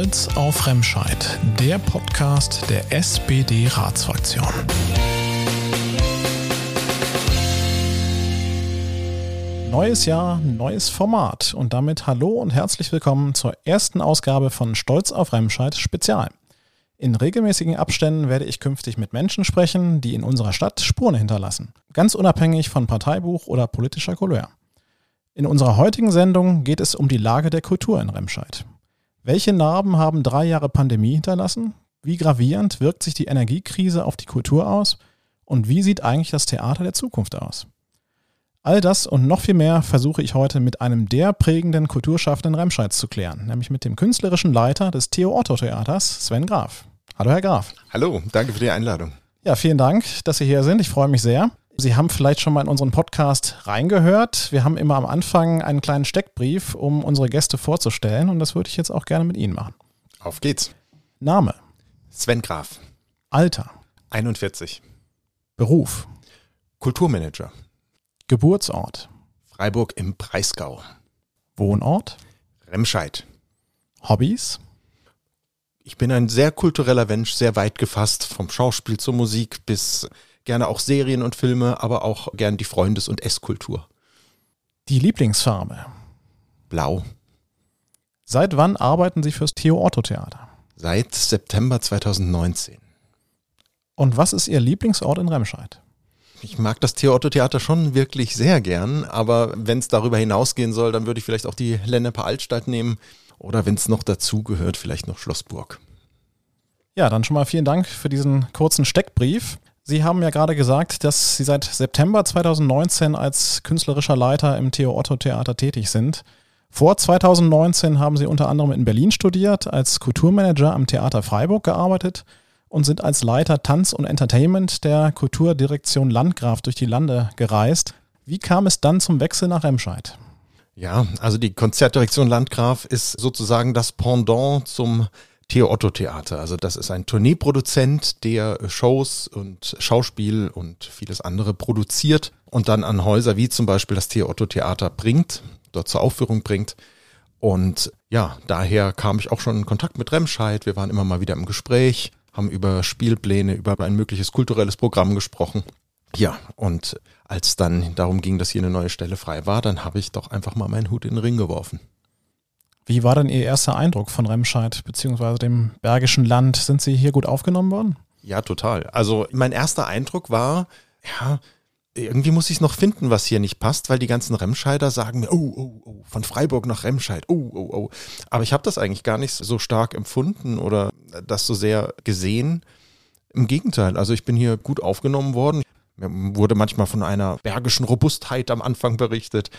Stolz auf Remscheid, der Podcast der SPD-Ratsfraktion. Neues Jahr, neues Format und damit hallo und herzlich willkommen zur ersten Ausgabe von Stolz auf Remscheid Spezial. In regelmäßigen Abständen werde ich künftig mit Menschen sprechen, die in unserer Stadt Spuren hinterlassen, ganz unabhängig von Parteibuch oder politischer Couleur. In unserer heutigen Sendung geht es um die Lage der Kultur in Remscheid. Welche Narben haben drei Jahre Pandemie hinterlassen? Wie gravierend wirkt sich die Energiekrise auf die Kultur aus? Und wie sieht eigentlich das Theater der Zukunft aus? All das und noch viel mehr versuche ich heute mit einem der prägenden Kulturschaffenden Remscheids zu klären, nämlich mit dem künstlerischen Leiter des Theo Otto Theaters, Sven Graf. Hallo, Herr Graf. Hallo, danke für die Einladung. Ja, vielen Dank, dass Sie hier sind. Ich freue mich sehr. Sie haben vielleicht schon mal in unseren Podcast reingehört. Wir haben immer am Anfang einen kleinen Steckbrief, um unsere Gäste vorzustellen und das würde ich jetzt auch gerne mit Ihnen machen. Auf geht's. Name. Sven Graf. Alter. 41. Beruf. Kulturmanager. Geburtsort. Freiburg im Breisgau. Wohnort. Remscheid. Hobbys. Ich bin ein sehr kultureller Mensch, sehr weit gefasst, vom Schauspiel zur Musik bis gerne auch Serien und Filme, aber auch gern die Freundes- und Esskultur. Die Lieblingsfarbe. Blau. Seit wann arbeiten Sie fürs Theo Otto Theater? Seit September 2019. Und was ist Ihr Lieblingsort in Remscheid? Ich mag das Theo Otto Theater schon wirklich sehr gern, aber wenn es darüber hinausgehen soll, dann würde ich vielleicht auch die Lenneper Altstadt nehmen oder wenn es noch dazu gehört, vielleicht noch Schlossburg. Ja, dann schon mal vielen Dank für diesen kurzen Steckbrief. Sie haben ja gerade gesagt, dass Sie seit September 2019 als künstlerischer Leiter im Theo Otto Theater tätig sind. Vor 2019 haben Sie unter anderem in Berlin studiert, als Kulturmanager am Theater Freiburg gearbeitet und sind als Leiter Tanz und Entertainment der Kulturdirektion Landgraf durch die Lande gereist. Wie kam es dann zum Wechsel nach Remscheid? Ja, also die Konzertdirektion Landgraf ist sozusagen das Pendant zum Theo Otto Theater. Also das ist ein Tourneeproduzent, der Shows und Schauspiel und vieles andere produziert und dann an Häuser wie zum Beispiel das Theo Otto Theater bringt, dort zur Aufführung bringt. Und ja, daher kam ich auch schon in Kontakt mit Remscheid. Wir waren immer mal wieder im Gespräch, haben über Spielpläne, über ein mögliches kulturelles Programm gesprochen. Ja, und als dann darum ging, dass hier eine neue Stelle frei war, dann habe ich doch einfach mal meinen Hut in den Ring geworfen. Wie war denn Ihr erster Eindruck von Remscheid bzw. dem Bergischen Land? Sind Sie hier gut aufgenommen worden? Ja, total. Also mein erster Eindruck war, ja, irgendwie muss ich es noch finden, was hier nicht passt, weil die ganzen Remscheider sagen mir, oh, oh, oh, von Freiburg nach Remscheid, oh, oh, oh. Aber ich habe das eigentlich gar nicht so stark empfunden oder das so sehr gesehen. Im Gegenteil, also ich bin hier gut aufgenommen worden. Mir wurde manchmal von einer bergischen Robustheit am Anfang berichtet.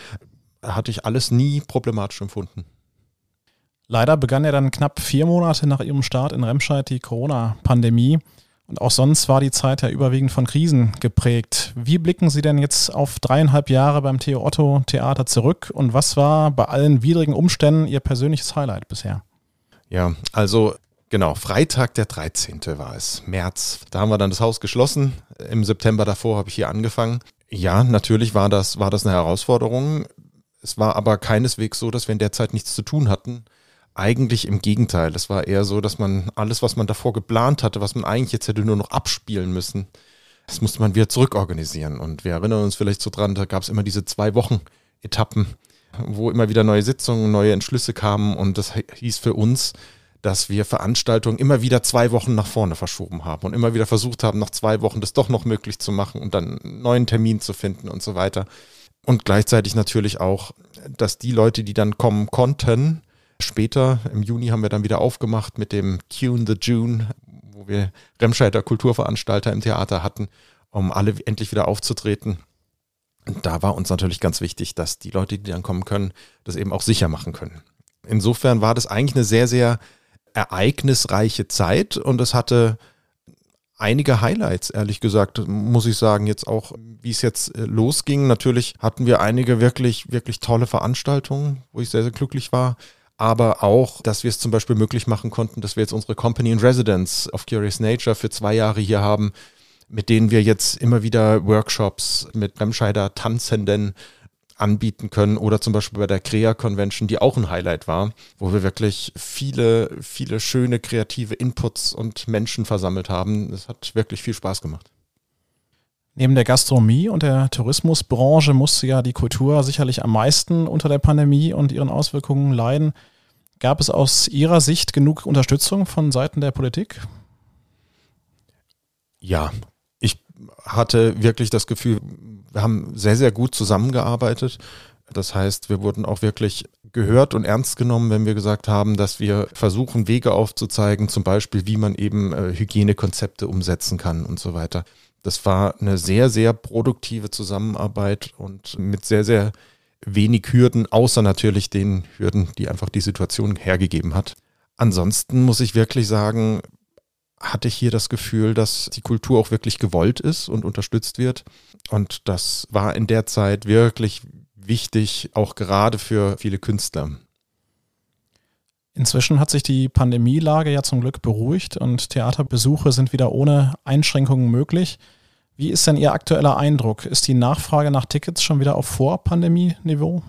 Hatte ich alles nie problematisch empfunden. Leider begann ja dann knapp vier Monate nach ihrem Start in Remscheid die Corona-Pandemie. Und auch sonst war die Zeit ja überwiegend von Krisen geprägt. Wie blicken Sie denn jetzt auf dreieinhalb Jahre beim Theo Otto Theater zurück und was war bei allen widrigen Umständen Ihr persönliches Highlight bisher? Ja, also genau, Freitag der 13. war es, März. Da haben wir dann das Haus geschlossen. Im September davor habe ich hier angefangen. Ja, natürlich war das, war das eine Herausforderung. Es war aber keineswegs so, dass wir in der Zeit nichts zu tun hatten eigentlich im Gegenteil. Es war eher so, dass man alles, was man davor geplant hatte, was man eigentlich jetzt hätte nur noch abspielen müssen, das musste man wieder zurückorganisieren. Und wir erinnern uns vielleicht so dran, da gab es immer diese zwei Wochen Etappen, wo immer wieder neue Sitzungen, neue Entschlüsse kamen. Und das hieß für uns, dass wir Veranstaltungen immer wieder zwei Wochen nach vorne verschoben haben und immer wieder versucht haben, nach zwei Wochen das doch noch möglich zu machen und dann einen neuen Termin zu finden und so weiter. Und gleichzeitig natürlich auch, dass die Leute, die dann kommen konnten, Später, im Juni, haben wir dann wieder aufgemacht mit dem Tune the June, wo wir Remscheider Kulturveranstalter im Theater hatten, um alle endlich wieder aufzutreten. Und da war uns natürlich ganz wichtig, dass die Leute, die dann kommen können, das eben auch sicher machen können. Insofern war das eigentlich eine sehr, sehr ereignisreiche Zeit und es hatte einige Highlights, ehrlich gesagt, muss ich sagen, jetzt auch, wie es jetzt äh, losging. Natürlich hatten wir einige wirklich, wirklich tolle Veranstaltungen, wo ich sehr, sehr glücklich war aber auch, dass wir es zum Beispiel möglich machen konnten, dass wir jetzt unsere Company in Residence of Curious Nature für zwei Jahre hier haben, mit denen wir jetzt immer wieder Workshops mit Remscheider Tanzenden anbieten können oder zum Beispiel bei der Crea Convention, die auch ein Highlight war, wo wir wirklich viele, viele schöne kreative Inputs und Menschen versammelt haben. Das hat wirklich viel Spaß gemacht. Neben der Gastronomie und der Tourismusbranche musste ja die Kultur sicherlich am meisten unter der Pandemie und ihren Auswirkungen leiden. Gab es aus Ihrer Sicht genug Unterstützung von Seiten der Politik? Ja, ich hatte wirklich das Gefühl, wir haben sehr, sehr gut zusammengearbeitet. Das heißt, wir wurden auch wirklich gehört und ernst genommen, wenn wir gesagt haben, dass wir versuchen, Wege aufzuzeigen, zum Beispiel, wie man eben äh, Hygienekonzepte umsetzen kann und so weiter. Das war eine sehr, sehr produktive Zusammenarbeit und mit sehr, sehr wenig Hürden, außer natürlich den Hürden, die einfach die Situation hergegeben hat. Ansonsten muss ich wirklich sagen, hatte ich hier das Gefühl, dass die Kultur auch wirklich gewollt ist und unterstützt wird. Und das war in der Zeit wirklich wichtig, auch gerade für viele Künstler. Inzwischen hat sich die Pandemielage ja zum Glück beruhigt und Theaterbesuche sind wieder ohne Einschränkungen möglich. Wie ist denn Ihr aktueller Eindruck? Ist die Nachfrage nach Tickets schon wieder auf Vor-Pandemie-Niveau?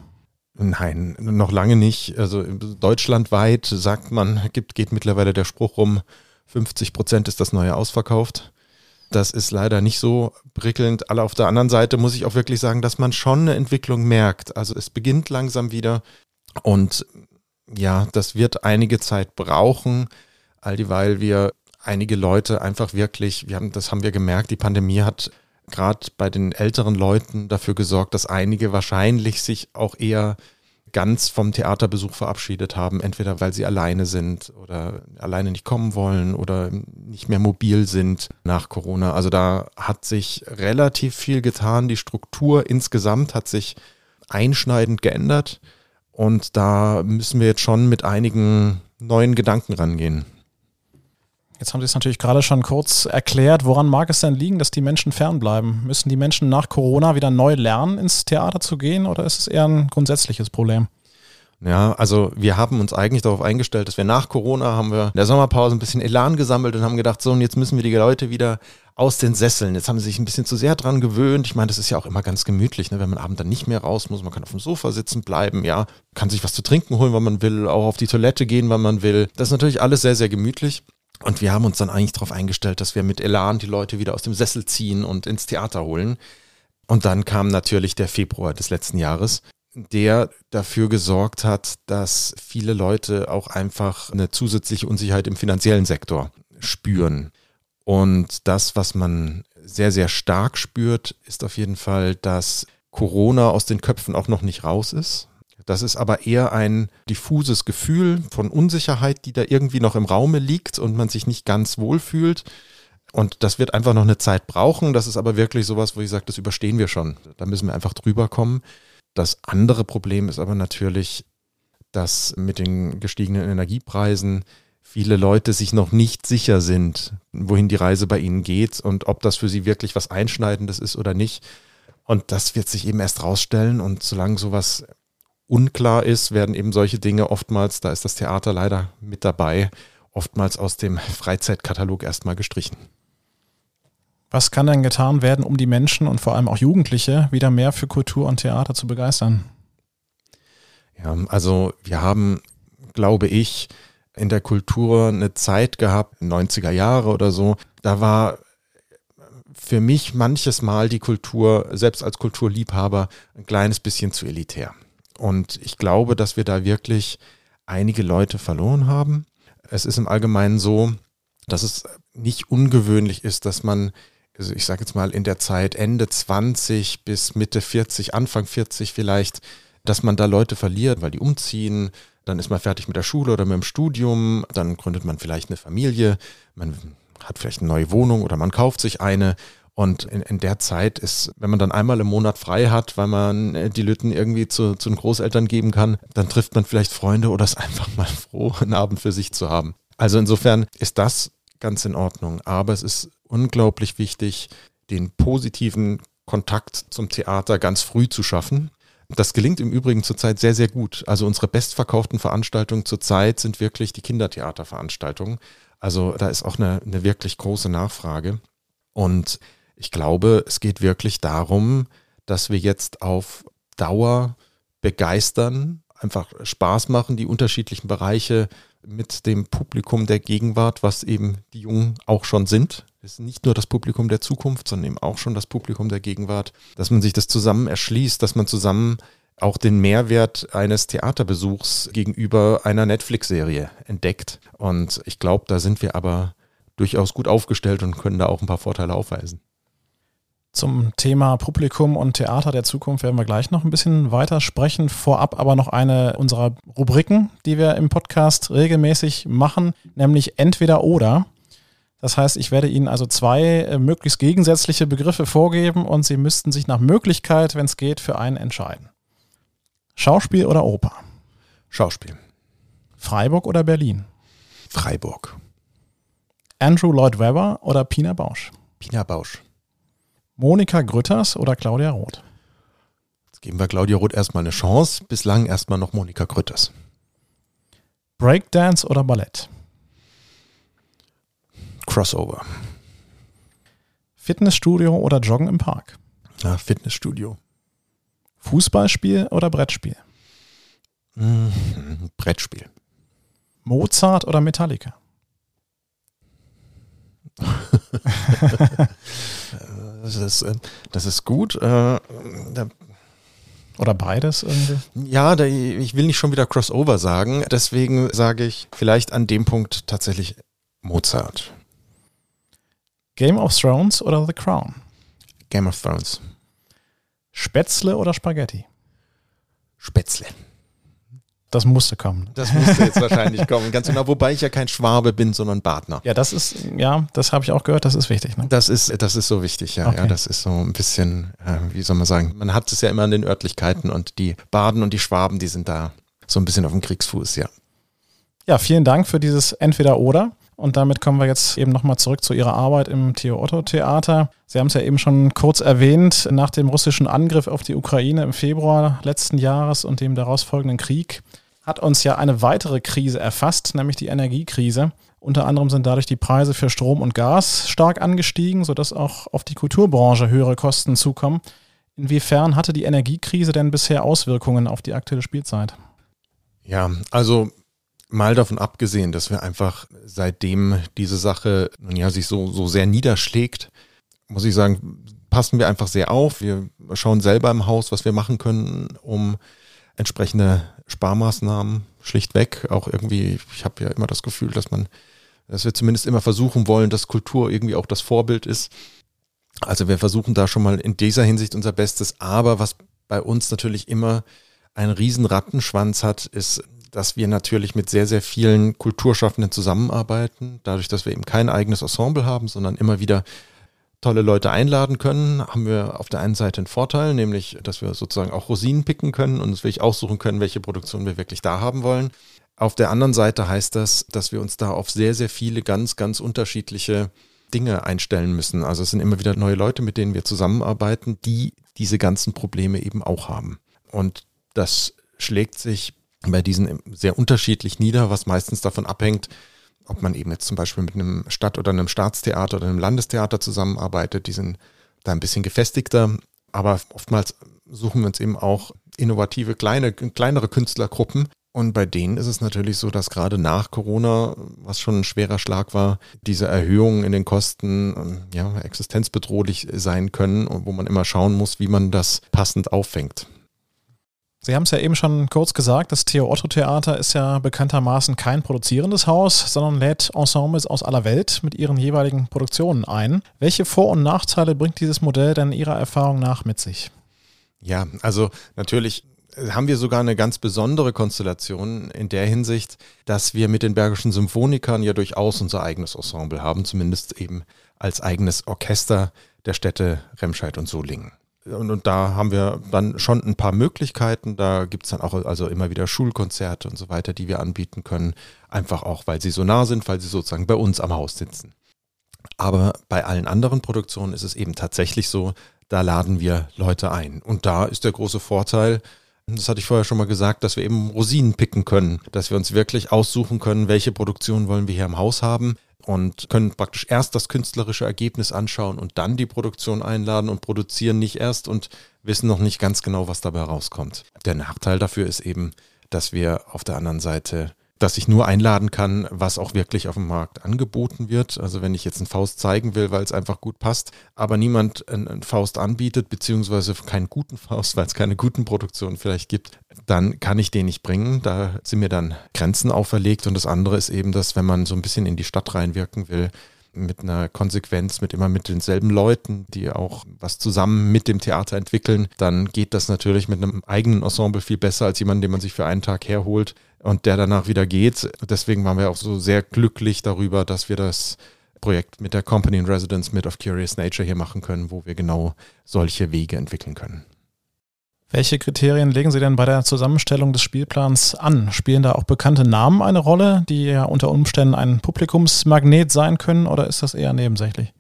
Nein, noch lange nicht. Also deutschlandweit sagt man, gibt, geht mittlerweile der Spruch rum, 50 Prozent ist das neue ausverkauft. Das ist leider nicht so prickelnd. Alle auf der anderen Seite muss ich auch wirklich sagen, dass man schon eine Entwicklung merkt. Also es beginnt langsam wieder und ja, das wird einige Zeit brauchen, all dieweil wir einige Leute einfach wirklich, wir haben, das haben wir gemerkt, die Pandemie hat gerade bei den älteren Leuten dafür gesorgt, dass einige wahrscheinlich sich auch eher ganz vom Theaterbesuch verabschiedet haben, entweder weil sie alleine sind oder alleine nicht kommen wollen oder nicht mehr mobil sind nach Corona. Also da hat sich relativ viel getan. Die Struktur insgesamt hat sich einschneidend geändert. Und da müssen wir jetzt schon mit einigen neuen Gedanken rangehen. Jetzt haben Sie es natürlich gerade schon kurz erklärt. Woran mag es denn liegen, dass die Menschen fernbleiben? Müssen die Menschen nach Corona wieder neu lernen, ins Theater zu gehen oder ist es eher ein grundsätzliches Problem? Ja, also wir haben uns eigentlich darauf eingestellt, dass wir nach Corona haben wir in der Sommerpause ein bisschen Elan gesammelt und haben gedacht, so und jetzt müssen wir die Leute wieder aus den Sesseln. Jetzt haben sie sich ein bisschen zu sehr dran gewöhnt. Ich meine, das ist ja auch immer ganz gemütlich, ne? wenn man abend dann nicht mehr raus muss. Man kann auf dem Sofa sitzen bleiben, ja, kann sich was zu trinken holen, wann man will, auch auf die Toilette gehen, wann man will. Das ist natürlich alles sehr, sehr gemütlich. Und wir haben uns dann eigentlich darauf eingestellt, dass wir mit Elan die Leute wieder aus dem Sessel ziehen und ins Theater holen. Und dann kam natürlich der Februar des letzten Jahres, der dafür gesorgt hat, dass viele Leute auch einfach eine zusätzliche Unsicherheit im finanziellen Sektor spüren. Und das, was man sehr, sehr stark spürt, ist auf jeden Fall, dass Corona aus den Köpfen auch noch nicht raus ist. Das ist aber eher ein diffuses Gefühl von Unsicherheit, die da irgendwie noch im Raume liegt und man sich nicht ganz wohl fühlt. Und das wird einfach noch eine Zeit brauchen. Das ist aber wirklich sowas, wo ich sage, das überstehen wir schon. Da müssen wir einfach drüber kommen. Das andere Problem ist aber natürlich, dass mit den gestiegenen Energiepreisen viele Leute sich noch nicht sicher sind, wohin die Reise bei ihnen geht und ob das für sie wirklich was Einschneidendes ist oder nicht. Und das wird sich eben erst rausstellen. Und solange sowas unklar ist, werden eben solche Dinge oftmals, da ist das Theater leider mit dabei, oftmals aus dem Freizeitkatalog erstmal gestrichen. Was kann denn getan werden, um die Menschen und vor allem auch Jugendliche wieder mehr für Kultur und Theater zu begeistern? Ja, also wir haben, glaube ich, in der Kultur eine Zeit gehabt, 90er Jahre oder so, da war für mich manches Mal die Kultur, selbst als Kulturliebhaber, ein kleines bisschen zu elitär. Und ich glaube, dass wir da wirklich einige Leute verloren haben. Es ist im Allgemeinen so, dass es nicht ungewöhnlich ist, dass man, also ich sage jetzt mal in der Zeit Ende 20 bis Mitte 40, Anfang 40 vielleicht, dass man da Leute verliert, weil die umziehen, dann ist man fertig mit der Schule oder mit dem Studium, dann gründet man vielleicht eine Familie, man hat vielleicht eine neue Wohnung oder man kauft sich eine und in, in der Zeit ist, wenn man dann einmal im Monat frei hat, weil man äh, die Lütten irgendwie zu, zu den Großeltern geben kann, dann trifft man vielleicht Freunde oder ist einfach mal froh, einen Abend für sich zu haben. Also insofern ist das ganz in Ordnung. Aber es ist unglaublich wichtig, den positiven Kontakt zum Theater ganz früh zu schaffen. Das gelingt im Übrigen zurzeit sehr, sehr gut. Also unsere bestverkauften Veranstaltungen zurzeit sind wirklich die Kindertheaterveranstaltungen. Also da ist auch eine, eine wirklich große Nachfrage. Und ich glaube, es geht wirklich darum, dass wir jetzt auf Dauer begeistern, einfach Spaß machen, die unterschiedlichen Bereiche mit dem Publikum der Gegenwart, was eben die Jungen auch schon sind. Es ist nicht nur das Publikum der Zukunft, sondern eben auch schon das Publikum der Gegenwart, dass man sich das zusammen erschließt, dass man zusammen auch den Mehrwert eines Theaterbesuchs gegenüber einer Netflix-Serie entdeckt. Und ich glaube, da sind wir aber durchaus gut aufgestellt und können da auch ein paar Vorteile aufweisen. Zum Thema Publikum und Theater der Zukunft werden wir gleich noch ein bisschen weiter sprechen. Vorab aber noch eine unserer Rubriken, die wir im Podcast regelmäßig machen, nämlich entweder oder. Das heißt, ich werde Ihnen also zwei äh, möglichst gegensätzliche Begriffe vorgeben und Sie müssten sich nach Möglichkeit, wenn es geht, für einen entscheiden. Schauspiel oder Oper? Schauspiel. Freiburg oder Berlin? Freiburg. Andrew Lloyd Webber oder Pina Bausch? Pina Bausch. Monika Grütters oder Claudia Roth? Jetzt geben wir Claudia Roth erstmal eine Chance. Bislang erstmal noch Monika Grütters. Breakdance oder Ballett? Crossover. Fitnessstudio oder Joggen im Park? Ja, Fitnessstudio. Fußballspiel oder Brettspiel? Mhm. Brettspiel. Mozart oder Metallica? das, ist, äh, das ist gut. Äh, oder beides irgendwie? Ja, da, ich will nicht schon wieder Crossover sagen. Deswegen sage ich vielleicht an dem Punkt tatsächlich Mozart. Game of Thrones oder The Crown? Game of Thrones. Spätzle oder Spaghetti? Spätzle. Das musste kommen. Das musste jetzt wahrscheinlich kommen, ganz genau. Wobei ich ja kein Schwabe bin, sondern Partner. Ja, das ist, ja, das habe ich auch gehört, das ist wichtig. Ne? Das ist, das ist so wichtig, ja. Okay. ja. Das ist so ein bisschen, äh, wie soll man sagen, man hat es ja immer an den Örtlichkeiten und die Baden und die Schwaben, die sind da so ein bisschen auf dem Kriegsfuß, ja. Ja, vielen Dank für dieses Entweder-Oder. Und damit kommen wir jetzt eben nochmal zurück zu Ihrer Arbeit im Theo Otto Theater. Sie haben es ja eben schon kurz erwähnt, nach dem russischen Angriff auf die Ukraine im Februar letzten Jahres und dem daraus folgenden Krieg hat uns ja eine weitere Krise erfasst, nämlich die Energiekrise. Unter anderem sind dadurch die Preise für Strom und Gas stark angestiegen, sodass auch auf die Kulturbranche höhere Kosten zukommen. Inwiefern hatte die Energiekrise denn bisher Auswirkungen auf die aktuelle Spielzeit? Ja, also mal davon abgesehen, dass wir einfach seitdem diese Sache nun ja sich so, so sehr niederschlägt, muss ich sagen, passen wir einfach sehr auf. Wir schauen selber im Haus, was wir machen können, um entsprechende Sparmaßnahmen schlichtweg. Auch irgendwie, ich habe ja immer das Gefühl, dass man, dass wir zumindest immer versuchen wollen, dass Kultur irgendwie auch das Vorbild ist. Also wir versuchen da schon mal in dieser Hinsicht unser Bestes. Aber was bei uns natürlich immer einen riesen Rattenschwanz hat, ist, dass wir natürlich mit sehr, sehr vielen Kulturschaffenden zusammenarbeiten. Dadurch, dass wir eben kein eigenes Ensemble haben, sondern immer wieder tolle Leute einladen können, haben wir auf der einen Seite einen Vorteil, nämlich, dass wir sozusagen auch Rosinen picken können und uns wirklich aussuchen können, welche Produktion wir wirklich da haben wollen. Auf der anderen Seite heißt das, dass wir uns da auf sehr, sehr viele ganz, ganz unterschiedliche Dinge einstellen müssen. Also es sind immer wieder neue Leute, mit denen wir zusammenarbeiten, die diese ganzen Probleme eben auch haben. Und das schlägt sich bei diesen sehr unterschiedlich nieder, was meistens davon abhängt, ob man eben jetzt zum Beispiel mit einem Stadt- oder einem Staatstheater oder einem Landestheater zusammenarbeitet, die sind da ein bisschen gefestigter, aber oftmals suchen wir uns eben auch innovative, kleine, kleinere Künstlergruppen. Und bei denen ist es natürlich so, dass gerade nach Corona, was schon ein schwerer Schlag war, diese Erhöhungen in den Kosten ja, existenzbedrohlich sein können und wo man immer schauen muss, wie man das passend auffängt. Sie haben es ja eben schon kurz gesagt, das Theo Otto Theater ist ja bekanntermaßen kein produzierendes Haus, sondern lädt Ensembles aus aller Welt mit ihren jeweiligen Produktionen ein. Welche Vor- und Nachteile bringt dieses Modell denn Ihrer Erfahrung nach mit sich? Ja, also natürlich haben wir sogar eine ganz besondere Konstellation in der Hinsicht, dass wir mit den Bergischen Symphonikern ja durchaus unser eigenes Ensemble haben, zumindest eben als eigenes Orchester der Städte Remscheid und Solingen. Und, und, da haben wir dann schon ein paar Möglichkeiten. Da gibt es dann auch also immer wieder Schulkonzerte und so weiter, die wir anbieten können. Einfach auch, weil sie so nah sind, weil sie sozusagen bei uns am Haus sitzen. Aber bei allen anderen Produktionen ist es eben tatsächlich so, da laden wir Leute ein. Und da ist der große Vorteil, das hatte ich vorher schon mal gesagt, dass wir eben Rosinen picken können, dass wir uns wirklich aussuchen können, welche Produktion wollen wir hier im Haus haben und können praktisch erst das künstlerische Ergebnis anschauen und dann die Produktion einladen und produzieren nicht erst und wissen noch nicht ganz genau, was dabei rauskommt. Der Nachteil dafür ist eben, dass wir auf der anderen Seite dass ich nur einladen kann, was auch wirklich auf dem Markt angeboten wird. Also wenn ich jetzt einen Faust zeigen will, weil es einfach gut passt, aber niemand einen Faust anbietet, beziehungsweise keinen guten Faust, weil es keine guten Produktionen vielleicht gibt, dann kann ich den nicht bringen. Da sind mir dann Grenzen auferlegt. Und das andere ist eben, dass wenn man so ein bisschen in die Stadt reinwirken will, mit einer Konsequenz, mit immer mit denselben Leuten, die auch was zusammen mit dem Theater entwickeln, dann geht das natürlich mit einem eigenen Ensemble viel besser als jemand, den man sich für einen Tag herholt und der danach wieder geht. Deswegen waren wir auch so sehr glücklich darüber, dass wir das Projekt mit der Company in Residence mit of Curious Nature hier machen können, wo wir genau solche Wege entwickeln können. Welche Kriterien legen Sie denn bei der Zusammenstellung des Spielplans an? Spielen da auch bekannte Namen eine Rolle, die ja unter Umständen ein Publikumsmagnet sein können, oder ist das eher nebensächlich?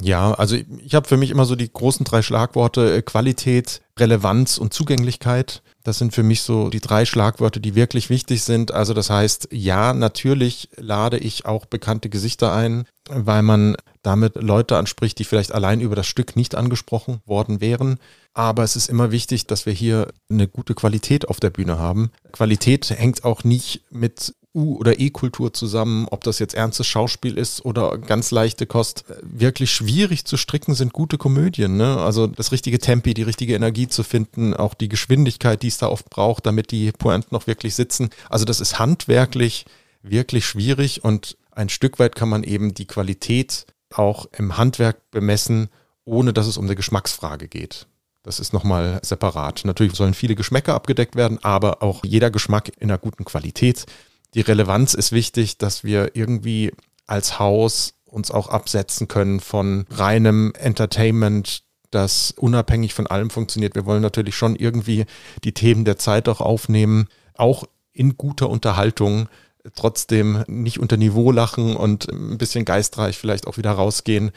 Ja, also ich habe für mich immer so die großen drei Schlagworte äh, Qualität, Relevanz und Zugänglichkeit. Das sind für mich so die drei Schlagworte, die wirklich wichtig sind. Also das heißt, ja, natürlich lade ich auch bekannte Gesichter ein, weil man damit Leute anspricht, die vielleicht allein über das Stück nicht angesprochen worden wären. Aber es ist immer wichtig, dass wir hier eine gute Qualität auf der Bühne haben. Qualität hängt auch nicht mit U- oder E-Kultur zusammen, ob das jetzt ernstes Schauspiel ist oder ganz leichte Kost. Wirklich schwierig zu stricken sind gute Komödien. Ne? Also das richtige Tempi, die richtige Energie zu finden, auch die Geschwindigkeit, die es da oft braucht, damit die Pointen noch wirklich sitzen. Also das ist handwerklich wirklich schwierig und ein Stück weit kann man eben die Qualität auch im Handwerk bemessen, ohne dass es um eine Geschmacksfrage geht. Das ist nochmal separat. Natürlich sollen viele Geschmäcker abgedeckt werden, aber auch jeder Geschmack in einer guten Qualität. Die Relevanz ist wichtig, dass wir irgendwie als Haus uns auch absetzen können von reinem Entertainment, das unabhängig von allem funktioniert. Wir wollen natürlich schon irgendwie die Themen der Zeit auch aufnehmen, auch in guter Unterhaltung, trotzdem nicht unter Niveau lachen und ein bisschen geistreich vielleicht auch wieder rausgehen.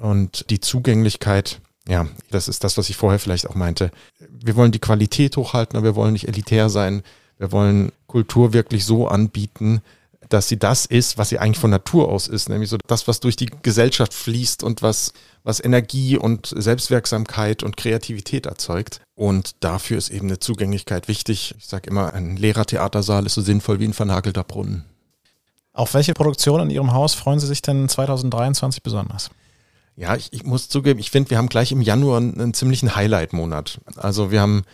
Und die Zugänglichkeit, ja, das ist das, was ich vorher vielleicht auch meinte. Wir wollen die Qualität hochhalten, aber wir wollen nicht elitär sein. Wir wollen Kultur wirklich so anbieten, dass sie das ist, was sie eigentlich von Natur aus ist, nämlich so das, was durch die Gesellschaft fließt und was, was Energie und Selbstwirksamkeit und Kreativität erzeugt. Und dafür ist eben eine Zugänglichkeit wichtig. Ich sage immer, ein leerer Theatersaal ist so sinnvoll wie ein vernagelter Brunnen. Auf welche Produktion in Ihrem Haus freuen Sie sich denn 2023 besonders? Ja, ich, ich muss zugeben, ich finde, wir haben gleich im Januar einen, einen ziemlichen Highlight-Monat. Also wir haben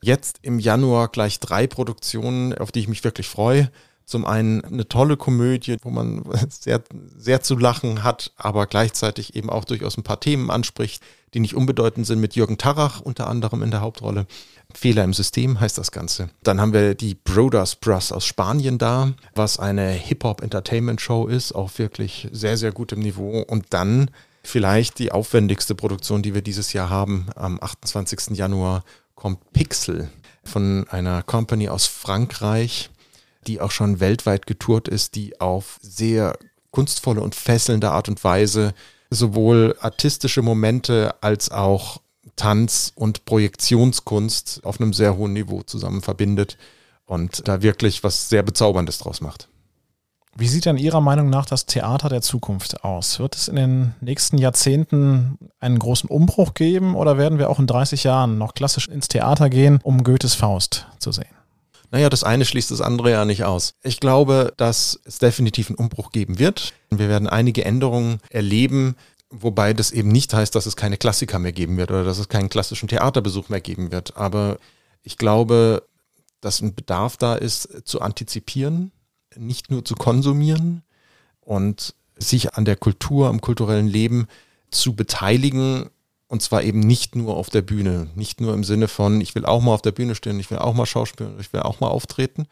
jetzt im Januar gleich drei Produktionen, auf die ich mich wirklich freue. Zum einen eine tolle Komödie, wo man sehr, sehr zu lachen hat, aber gleichzeitig eben auch durchaus ein paar Themen anspricht, die nicht unbedeutend sind, mit Jürgen Tarach unter anderem in der Hauptrolle. Fehler im System heißt das Ganze. Dann haben wir die Brothers Brass aus Spanien da, was eine Hip-Hop-Entertainment-Show ist, auch wirklich sehr, sehr gut im Niveau. Und dann vielleicht die aufwendigste Produktion, die wir dieses Jahr haben. Am 28. Januar kommt Pixel von einer Company aus Frankreich, die auch schon weltweit getourt ist, die auf sehr kunstvolle und fesselnde Art und Weise sowohl artistische Momente als auch Tanz und Projektionskunst auf einem sehr hohen Niveau zusammen verbindet und da wirklich was sehr Bezauberndes draus macht. Wie sieht denn Ihrer Meinung nach das Theater der Zukunft aus? Wird es in den nächsten Jahrzehnten einen großen Umbruch geben oder werden wir auch in 30 Jahren noch klassisch ins Theater gehen, um Goethes Faust zu sehen? Naja, das eine schließt das andere ja nicht aus. Ich glaube, dass es definitiv einen Umbruch geben wird. Wir werden einige Änderungen erleben, wobei das eben nicht heißt, dass es keine Klassiker mehr geben wird oder dass es keinen klassischen Theaterbesuch mehr geben wird. Aber ich glaube, dass ein Bedarf da ist, zu antizipieren, nicht nur zu konsumieren und sich an der Kultur, am kulturellen Leben zu beteiligen. Und zwar eben nicht nur auf der Bühne, nicht nur im Sinne von, ich will auch mal auf der Bühne stehen, ich will auch mal schauspielen, ich will auch mal auftreten,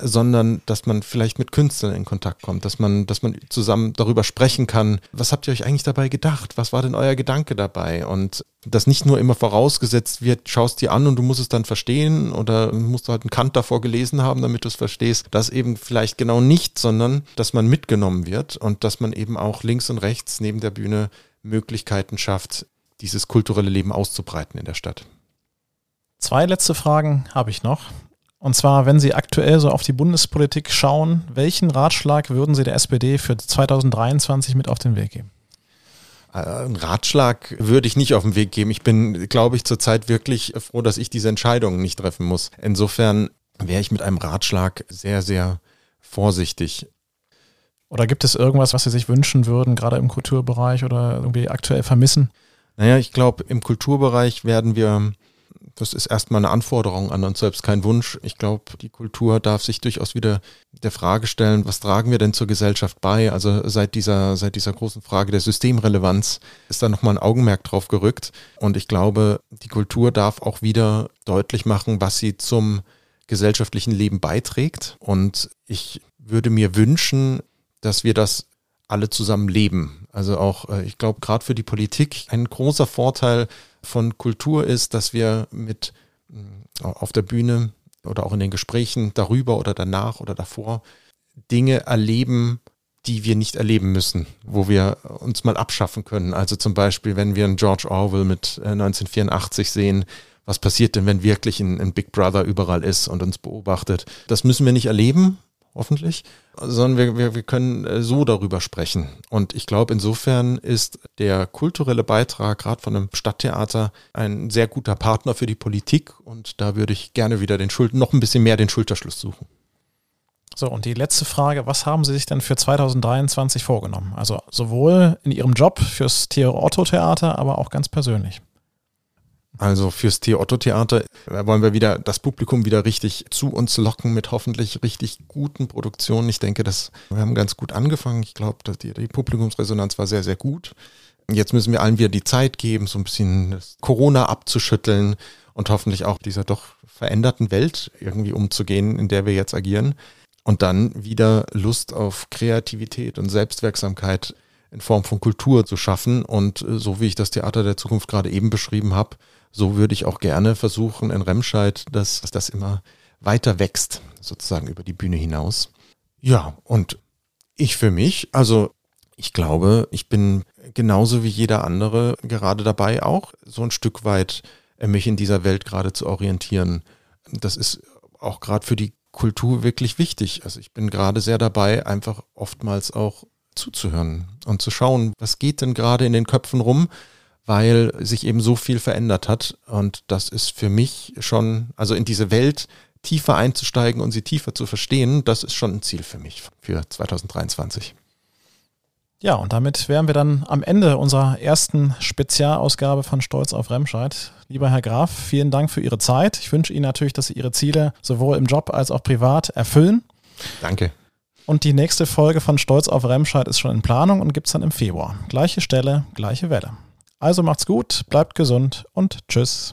sondern dass man vielleicht mit Künstlern in Kontakt kommt, dass man, dass man zusammen darüber sprechen kann, was habt ihr euch eigentlich dabei gedacht? Was war denn euer Gedanke dabei? Und dass nicht nur immer vorausgesetzt wird, schaust dir an und du musst es dann verstehen oder musst du halt einen Kant davor gelesen haben, damit du es verstehst. Das eben vielleicht genau nicht, sondern dass man mitgenommen wird und dass man eben auch links und rechts neben der Bühne Möglichkeiten schafft, dieses kulturelle Leben auszubreiten in der Stadt. Zwei letzte Fragen habe ich noch. Und zwar, wenn Sie aktuell so auf die Bundespolitik schauen, welchen Ratschlag würden Sie der SPD für 2023 mit auf den Weg geben? Äh, einen Ratschlag würde ich nicht auf den Weg geben. Ich bin, glaube ich, zurzeit wirklich froh, dass ich diese Entscheidungen nicht treffen muss. Insofern wäre ich mit einem Ratschlag sehr, sehr vorsichtig. Oder gibt es irgendwas, was Sie sich wünschen würden, gerade im Kulturbereich oder irgendwie aktuell vermissen? Naja, ich glaube, im Kulturbereich werden wir das ist erstmal eine Anforderung an uns selbst, kein Wunsch. Ich glaube, die Kultur darf sich durchaus wieder der Frage stellen, was tragen wir denn zur Gesellschaft bei? Also seit dieser, seit dieser großen Frage der Systemrelevanz ist da nochmal ein Augenmerk drauf gerückt. Und ich glaube, die Kultur darf auch wieder deutlich machen, was sie zum gesellschaftlichen Leben beiträgt. Und ich würde mir wünschen, dass wir das alle zusammen leben. Also auch, äh, ich glaube, gerade für die Politik ein großer Vorteil von Kultur ist, dass wir mit mm, auf der Bühne oder auch in den Gesprächen darüber oder danach oder davor Dinge erleben, die wir nicht erleben müssen, wo wir uns mal abschaffen können. Also zum Beispiel, wenn wir einen George Orwell mit 1984 äh, sehen, was passiert denn, wenn wirklich ein, ein Big Brother überall ist und uns beobachtet? Das müssen wir nicht erleben, hoffentlich, sondern wir, wir, wir können äh, so darüber sprechen. Und ich glaube, insofern ist der kulturelle Beitrag gerade von einem Stadttheater ein sehr guter Partner für die Politik und da würde ich gerne wieder den Schuld noch ein bisschen mehr den Schulterschluss suchen. So, und die letzte Frage, was haben Sie sich denn für 2023 vorgenommen? Also sowohl in Ihrem Job fürs Theo Otto Theater, aber auch ganz persönlich. Also fürs T-Otto-Theater wollen wir wieder das Publikum wieder richtig zu uns locken mit hoffentlich richtig guten Produktionen. Ich denke, dass wir haben ganz gut angefangen. Ich glaube, die, die Publikumsresonanz war sehr, sehr gut. Jetzt müssen wir allen wieder die Zeit geben, so ein bisschen Corona abzuschütteln und hoffentlich auch dieser doch veränderten Welt irgendwie umzugehen, in der wir jetzt agieren. Und dann wieder Lust auf Kreativität und Selbstwirksamkeit in Form von Kultur zu schaffen. Und so wie ich das Theater der Zukunft gerade eben beschrieben habe, so würde ich auch gerne versuchen in Remscheid, dass, dass das immer weiter wächst, sozusagen über die Bühne hinaus. Ja, und ich für mich, also ich glaube, ich bin genauso wie jeder andere gerade dabei, auch so ein Stück weit äh, mich in dieser Welt gerade zu orientieren. Das ist auch gerade für die Kultur wirklich wichtig. Also ich bin gerade sehr dabei, einfach oftmals auch zuzuhören und zu schauen, was geht denn gerade in den Köpfen rum, weil sich eben so viel verändert hat. Und das ist für mich schon, also in diese Welt tiefer einzusteigen und sie tiefer zu verstehen, das ist schon ein Ziel für mich für 2023. Ja, und damit wären wir dann am Ende unserer ersten Spezialausgabe von Stolz auf Remscheid. Lieber Herr Graf, vielen Dank für Ihre Zeit. Ich wünsche Ihnen natürlich, dass Sie Ihre Ziele sowohl im Job als auch privat erfüllen. Danke. Und die nächste Folge von Stolz auf Remscheid ist schon in Planung und gibt es dann im Februar. Gleiche Stelle, gleiche Welle. Also macht's gut, bleibt gesund und tschüss.